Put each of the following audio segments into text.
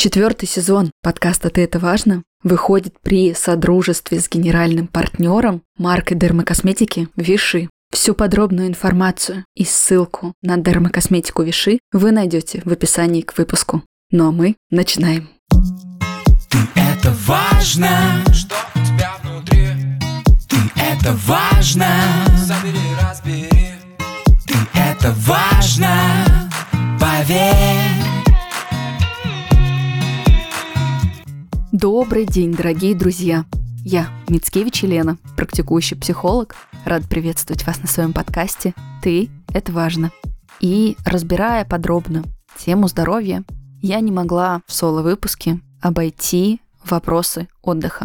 Четвертый сезон подкаста «Ты это важно» выходит при содружестве с генеральным партнером маркой дермокосметики Виши. Всю подробную информацию и ссылку на дермокосметику Виши вы найдете в описании к выпуску. Ну а мы начинаем. Ты это важно, что у тебя внутри. Ты это важно, забери, разбери. Ты это важно, поверь. Добрый день, дорогие друзья! Я Мицкевич Елена, практикующий психолог. Рад приветствовать вас на своем подкасте «Ты – это важно». И разбирая подробно тему здоровья, я не могла в соло-выпуске обойти вопросы отдыха.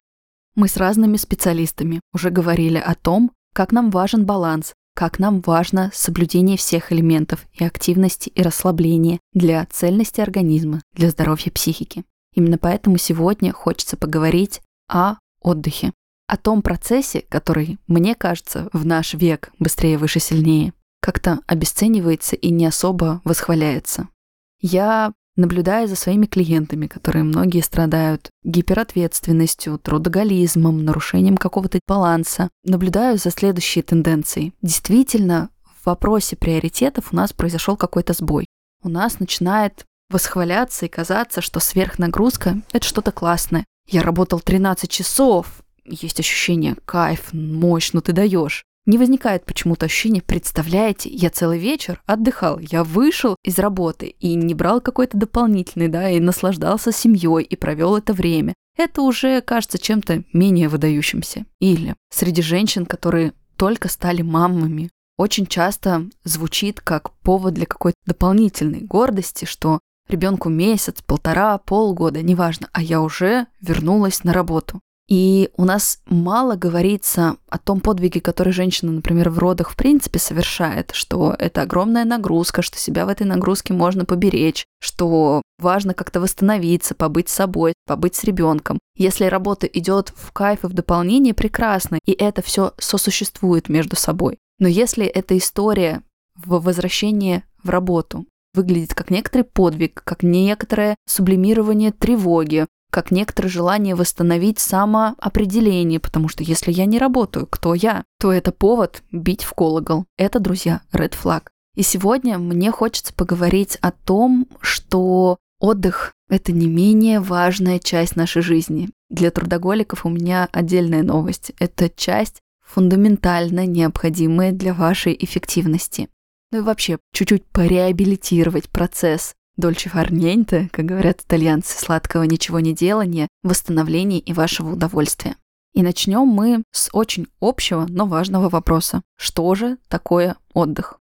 Мы с разными специалистами уже говорили о том, как нам важен баланс, как нам важно соблюдение всех элементов и активности и расслабления для цельности организма, для здоровья психики. Именно поэтому сегодня хочется поговорить о отдыхе, о том процессе, который, мне кажется, в наш век быстрее, выше, сильнее, как-то обесценивается и не особо восхваляется. Я наблюдая за своими клиентами, которые многие страдают гиперответственностью, трудоголизмом, нарушением какого-то баланса, наблюдаю за следующей тенденцией. Действительно, в вопросе приоритетов у нас произошел какой-то сбой. У нас начинает восхваляться и казаться, что сверхнагрузка — это что-то классное. Я работал 13 часов, есть ощущение кайф, мощь, ну ты даешь. Не возникает почему-то ощущение, представляете, я целый вечер отдыхал, я вышел из работы и не брал какой-то дополнительный, да, и наслаждался семьей и провел это время. Это уже кажется чем-то менее выдающимся. Или среди женщин, которые только стали мамами, очень часто звучит как повод для какой-то дополнительной гордости, что Ребенку месяц, полтора, полгода, неважно, а я уже вернулась на работу. И у нас мало говорится о том подвиге, который женщина, например, в родах в принципе совершает, что это огромная нагрузка, что себя в этой нагрузке можно поберечь, что важно как-то восстановиться, побыть собой, побыть с ребенком. Если работа идет в кайф и в дополнение, прекрасно, и это все сосуществует между собой. Но если эта история в возвращении в работу, выглядит как некоторый подвиг, как некоторое сублимирование тревоги, как некоторое желание восстановить самоопределение, потому что если я не работаю, кто я, то это повод бить в колокол. Это, друзья, red flag. И сегодня мне хочется поговорить о том, что отдых — это не менее важная часть нашей жизни. Для трудоголиков у меня отдельная новость. Это часть фундаментально необходимая для вашей эффективности ну и вообще чуть-чуть пореабилитировать процесс дольче фарненте, как говорят итальянцы, сладкого ничего не делания, восстановления и вашего удовольствия. И начнем мы с очень общего, но важного вопроса. Что же такое отдых?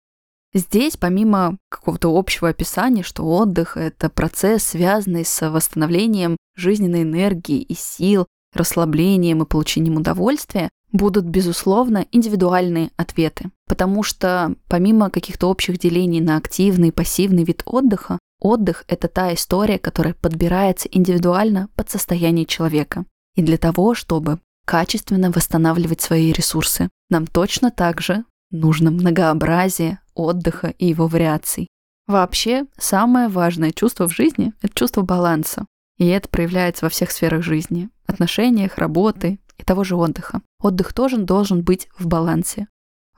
Здесь, помимо какого-то общего описания, что отдых — это процесс, связанный с восстановлением жизненной энергии и сил, расслаблением и получением удовольствия, будут, безусловно, индивидуальные ответы. Потому что помимо каких-то общих делений на активный и пассивный вид отдыха, отдых — это та история, которая подбирается индивидуально под состояние человека. И для того, чтобы качественно восстанавливать свои ресурсы, нам точно так же нужно многообразие отдыха и его вариаций. Вообще, самое важное чувство в жизни — это чувство баланса. И это проявляется во всех сферах жизни. Отношениях, работы, и того же отдыха. Отдых тоже должен быть в балансе.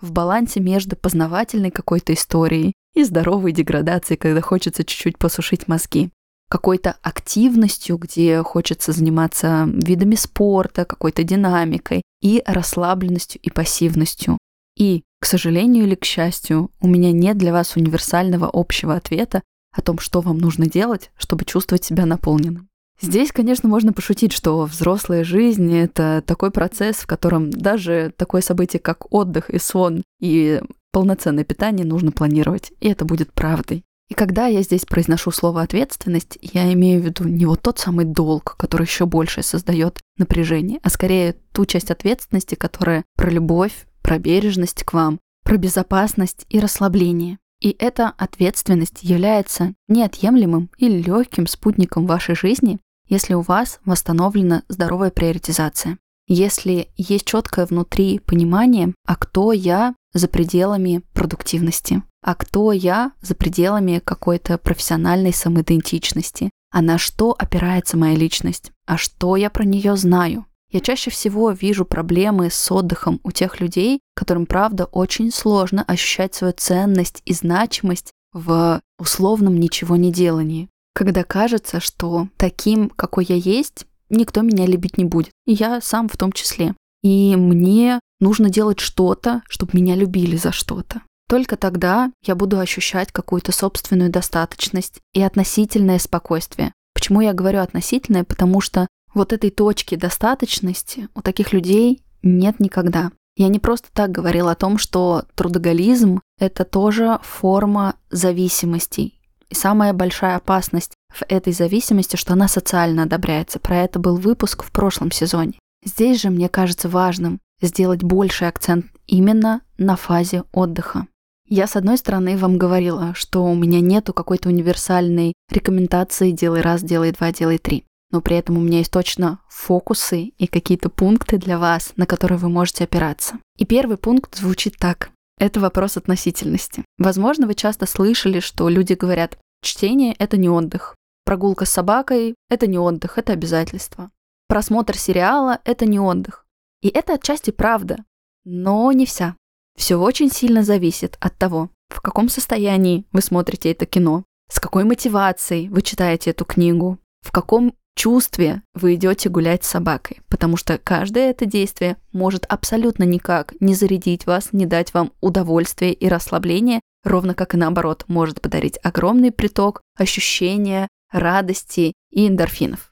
В балансе между познавательной какой-то историей и здоровой деградацией, когда хочется чуть-чуть посушить мозги. Какой-то активностью, где хочется заниматься видами спорта, какой-то динамикой, и расслабленностью и пассивностью. И, к сожалению или к счастью, у меня нет для вас универсального общего ответа о том, что вам нужно делать, чтобы чувствовать себя наполненным. Здесь, конечно, можно пошутить, что взрослая жизнь — это такой процесс, в котором даже такое событие, как отдых и сон, и полноценное питание нужно планировать, и это будет правдой. И когда я здесь произношу слово ответственность, я имею в виду не вот тот самый долг, который еще больше создает напряжение, а скорее ту часть ответственности, которая про любовь, про бережность к вам, про безопасность и расслабление. И эта ответственность является неотъемлемым и легким спутником вашей жизни, если у вас восстановлена здоровая приоритизация. Если есть четкое внутри понимание, а кто я, за пределами продуктивности, а кто я за пределами какой-то профессиональной самоидентичности, а на что опирается моя личность, а что я про нее знаю. Я чаще всего вижу проблемы с отдыхом у тех людей, которым, правда, очень сложно ощущать свою ценность и значимость в условном ничего не делании. Когда кажется, что таким, какой я есть, никто меня любить не будет. И я сам в том числе. И мне нужно делать что-то, чтобы меня любили за что-то. Только тогда я буду ощущать какую-то собственную достаточность и относительное спокойствие. Почему я говорю относительное? Потому что вот этой точки достаточности у таких людей нет никогда. Я не просто так говорила о том, что трудоголизм — это тоже форма зависимостей. И самая большая опасность в этой зависимости, что она социально одобряется. Про это был выпуск в прошлом сезоне. Здесь же мне кажется важным сделать больший акцент именно на фазе отдыха. Я, с одной стороны, вам говорила, что у меня нету какой-то универсальной рекомендации «делай раз, делай два, делай три». Но при этом у меня есть точно фокусы и какие-то пункты для вас, на которые вы можете опираться. И первый пункт звучит так. Это вопрос относительности. Возможно, вы часто слышали, что люди говорят, чтение — это не отдых. Прогулка с собакой — это не отдых, это обязательство. Просмотр сериала — это не отдых. И это отчасти правда, но не вся. Все очень сильно зависит от того, в каком состоянии вы смотрите это кино, с какой мотивацией вы читаете эту книгу, в каком чувстве вы идете гулять с собакой, потому что каждое это действие может абсолютно никак не зарядить вас, не дать вам удовольствие и расслабление, ровно как и наоборот, может подарить огромный приток ощущения, радости и эндорфинов.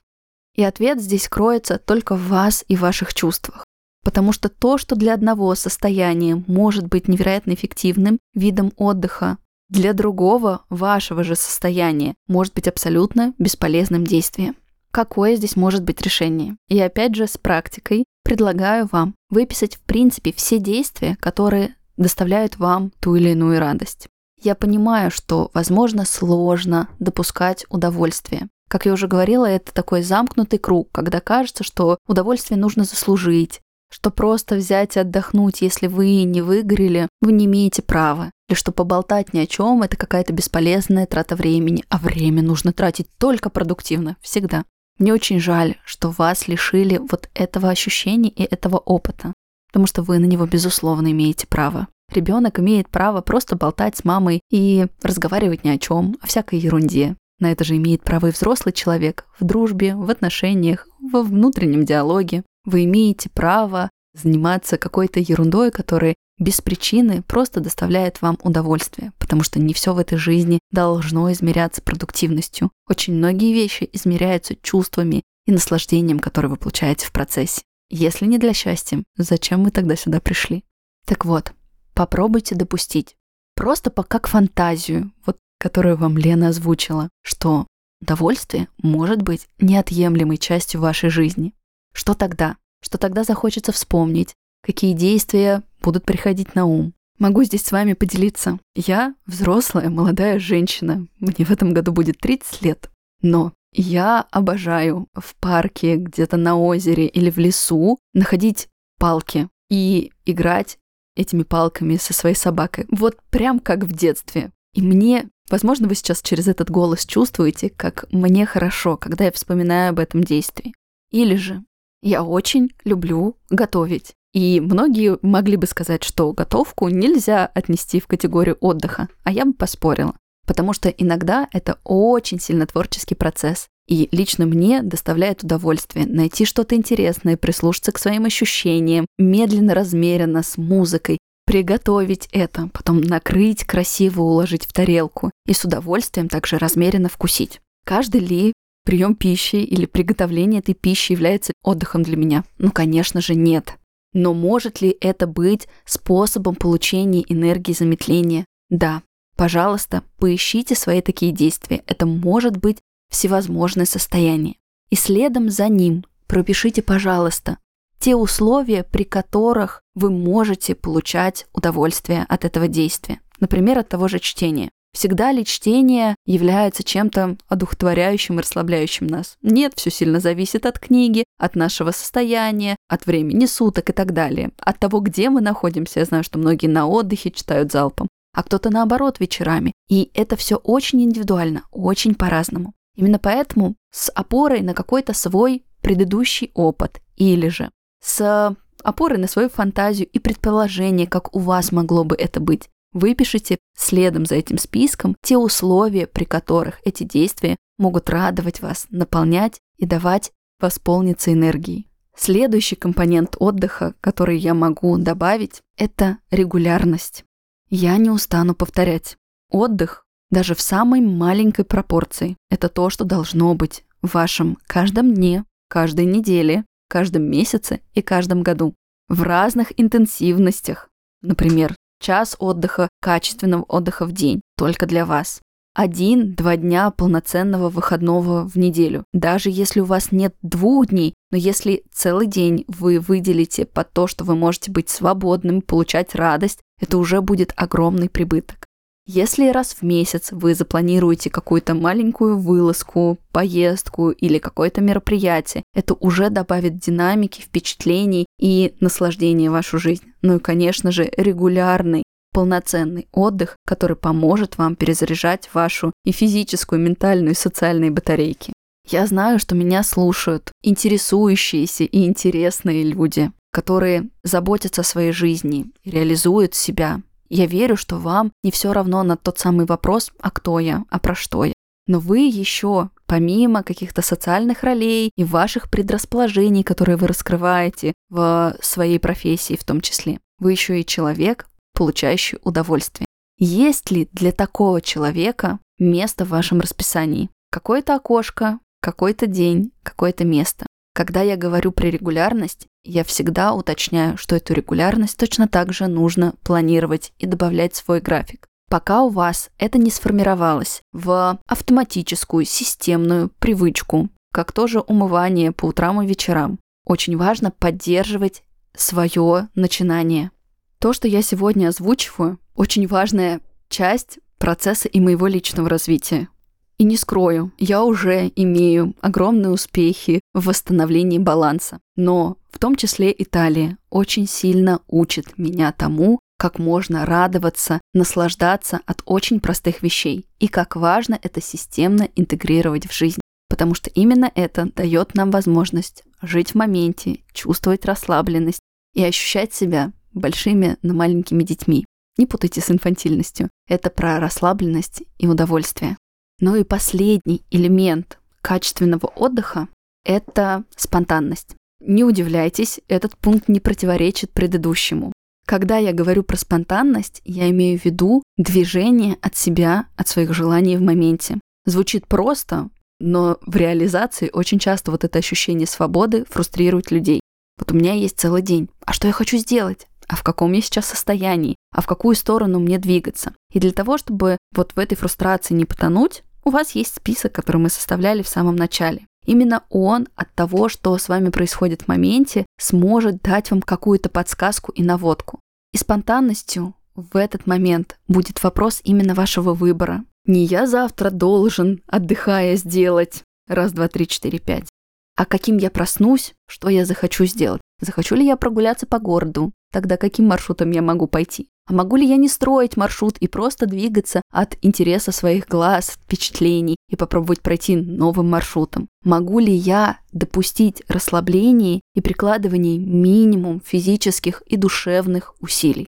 И ответ здесь кроется только в вас и ваших чувствах. Потому что то, что для одного состояния может быть невероятно эффективным видом отдыха, для другого, вашего же состояния, может быть абсолютно бесполезным действием. Какое здесь может быть решение? И опять же с практикой предлагаю вам выписать в принципе все действия, которые доставляют вам ту или иную радость. Я понимаю, что, возможно, сложно допускать удовольствие. Как я уже говорила, это такой замкнутый круг, когда кажется, что удовольствие нужно заслужить, что просто взять и отдохнуть, если вы не выгорели, вы не имеете права. Или что поболтать ни о чем – это какая-то бесполезная трата времени, а время нужно тратить только продуктивно, всегда. Мне очень жаль, что вас лишили вот этого ощущения и этого опыта, потому что вы на него, безусловно, имеете право. Ребенок имеет право просто болтать с мамой и разговаривать ни о чем, о всякой ерунде. На это же имеет право и взрослый человек в дружбе, в отношениях, во внутреннем диалоге. Вы имеете право заниматься какой-то ерундой, которая без причины просто доставляет вам удовольствие, потому что не все в этой жизни должно измеряться продуктивностью. Очень многие вещи измеряются чувствами и наслаждением, которое вы получаете в процессе. Если не для счастья, зачем мы тогда сюда пришли? Так вот, попробуйте допустить. Просто по как фантазию, вот которую вам Лена озвучила, что удовольствие может быть неотъемлемой частью вашей жизни. Что тогда? Что тогда захочется вспомнить, какие действия будут приходить на ум. Могу здесь с вами поделиться. Я взрослая, молодая женщина. Мне в этом году будет 30 лет. Но я обожаю в парке, где-то на озере или в лесу находить палки и играть этими палками со своей собакой. Вот прям как в детстве. И мне, возможно, вы сейчас через этот голос чувствуете, как мне хорошо, когда я вспоминаю об этом действии. Или же я очень люблю готовить. И многие могли бы сказать, что готовку нельзя отнести в категорию отдыха, а я бы поспорила. Потому что иногда это очень сильно творческий процесс. И лично мне доставляет удовольствие найти что-то интересное, прислушаться к своим ощущениям, медленно, размеренно, с музыкой, приготовить это, потом накрыть, красиво уложить в тарелку и с удовольствием также размеренно вкусить. Каждый ли прием пищи или приготовление этой пищи является отдыхом для меня? Ну, конечно же, нет. Но может ли это быть способом получения энергии замедления? Да. Пожалуйста, поищите свои такие действия. Это может быть всевозможное состояние. И следом за ним пропишите, пожалуйста, те условия, при которых вы можете получать удовольствие от этого действия. Например, от того же чтения. Всегда ли чтение является чем-то одухотворяющим и расслабляющим нас? Нет, все сильно зависит от книги, от нашего состояния, от времени суток и так далее. От того, где мы находимся. Я знаю, что многие на отдыхе читают залпом, а кто-то наоборот вечерами. И это все очень индивидуально, очень по-разному. Именно поэтому с опорой на какой-то свой предыдущий опыт или же с опорой на свою фантазию и предположение, как у вас могло бы это быть, Выпишите следом за этим списком те условия, при которых эти действия могут радовать вас, наполнять и давать восполниться энергией. Следующий компонент отдыха, который я могу добавить, это регулярность. Я не устану повторять. Отдых, даже в самой маленькой пропорции, это то, что должно быть в вашем каждом дне, каждой неделе, каждом месяце и каждом году. В разных интенсивностях. Например, час отдыха, качественного отдыха в день, только для вас. Один-два дня полноценного выходного в неделю. Даже если у вас нет двух дней, но если целый день вы выделите под то, что вы можете быть свободным, получать радость, это уже будет огромный прибыток. Если раз в месяц вы запланируете какую-то маленькую вылазку, поездку или какое-то мероприятие, это уже добавит динамики, впечатлений и наслаждения в вашу жизнь. Ну и, конечно же, регулярный, полноценный отдых, который поможет вам перезаряжать вашу и физическую, и ментальную, и социальные батарейки. Я знаю, что меня слушают интересующиеся и интересные люди, которые заботятся о своей жизни, реализуют себя, я верю, что вам не все равно на тот самый вопрос, а кто я, а про что я. Но вы еще, помимо каких-то социальных ролей и ваших предрасположений, которые вы раскрываете в своей профессии в том числе, вы еще и человек, получающий удовольствие. Есть ли для такого человека место в вашем расписании? Какое-то окошко, какой-то день, какое-то место. Когда я говорю про регулярность, я всегда уточняю, что эту регулярность точно так же нужно планировать и добавлять в свой график. Пока у вас это не сформировалось в автоматическую системную привычку, как тоже умывание по утрам и вечерам, очень важно поддерживать свое начинание. То, что я сегодня озвучиваю, очень важная часть процесса и моего личного развития. И не скрою, я уже имею огромные успехи в восстановлении баланса. Но в том числе Италия очень сильно учит меня тому, как можно радоваться, наслаждаться от очень простых вещей и как важно это системно интегрировать в жизнь. Потому что именно это дает нам возможность жить в моменте, чувствовать расслабленность и ощущать себя большими, но маленькими детьми. Не путайте с инфантильностью. Это про расслабленность и удовольствие. Ну и последний элемент качественного отдыха – это спонтанность. Не удивляйтесь, этот пункт не противоречит предыдущему. Когда я говорю про спонтанность, я имею в виду движение от себя, от своих желаний в моменте. Звучит просто, но в реализации очень часто вот это ощущение свободы фрустрирует людей. Вот у меня есть целый день. А что я хочу сделать? А в каком я сейчас состоянии? А в какую сторону мне двигаться? И для того, чтобы вот в этой фрустрации не потонуть, у вас есть список, который мы составляли в самом начале. Именно он от того, что с вами происходит в моменте, сможет дать вам какую-то подсказку и наводку. И спонтанностью в этот момент будет вопрос именно вашего выбора. Не я завтра должен, отдыхая, сделать раз, два, три, четыре, пять. А каким я проснусь, что я захочу сделать. Захочу ли я прогуляться по городу? Тогда каким маршрутом я могу пойти? А могу ли я не строить маршрут и просто двигаться от интереса своих глаз, впечатлений и попробовать пройти новым маршрутом? Могу ли я допустить расслабление и прикладывание минимум физических и душевных усилий?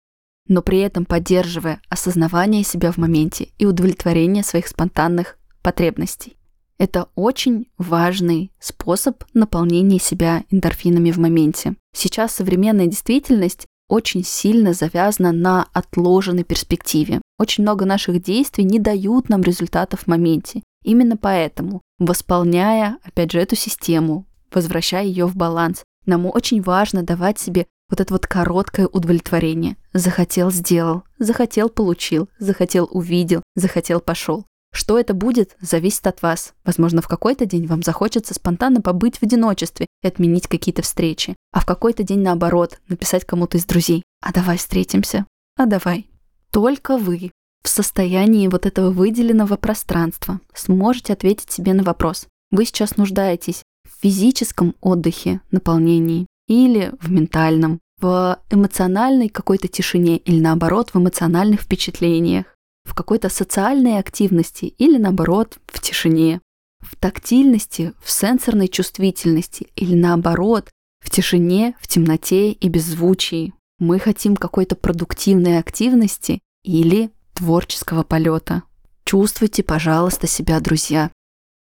но при этом поддерживая осознавание себя в моменте и удовлетворение своих спонтанных потребностей. Это очень важный способ наполнения себя эндорфинами в моменте. Сейчас современная действительность очень сильно завязана на отложенной перспективе. Очень много наших действий не дают нам результатов в моменте. Именно поэтому, восполняя, опять же, эту систему, возвращая ее в баланс, нам очень важно давать себе вот это вот короткое удовлетворение. Захотел – сделал, захотел – получил, захотел – увидел, захотел – пошел. Что это будет, зависит от вас. Возможно, в какой-то день вам захочется спонтанно побыть в одиночестве и отменить какие-то встречи. А в какой-то день, наоборот, написать кому-то из друзей. А давай встретимся. А давай. Только вы в состоянии вот этого выделенного пространства сможете ответить себе на вопрос. Вы сейчас нуждаетесь в физическом отдыхе, наполнении или в ментальном, в эмоциональной какой-то тишине или наоборот в эмоциональных впечатлениях, в какой-то социальной активности или наоборот в тишине, в тактильности, в сенсорной чувствительности или наоборот в тишине, в темноте и беззвучии. Мы хотим какой-то продуктивной активности или творческого полета. Чувствуйте, пожалуйста, себя, друзья.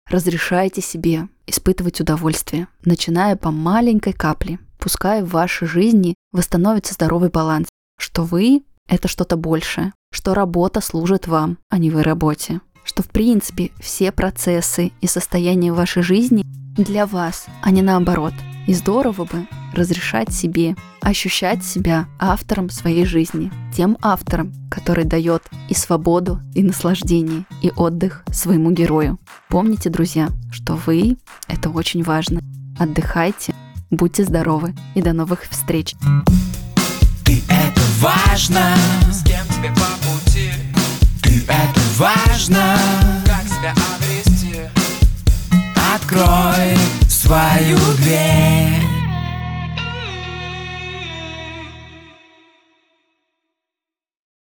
Разрешайте себе испытывать удовольствие, начиная по маленькой капле. Пускай в вашей жизни восстановится здоровый баланс, что вы — это что-то большее, что работа служит вам, а не вы работе, что в принципе все процессы и состояния вашей жизни для вас, а не наоборот — и здорово бы разрешать себе ощущать себя автором своей жизни, тем автором, который дает и свободу, и наслаждение, и отдых своему герою. Помните, друзья, что вы — это очень важно. Отдыхайте, будьте здоровы и до новых встреч. Ты это важно, с кем тебе по пути. Ты это важно, как себя обрести. Открой свою дверь.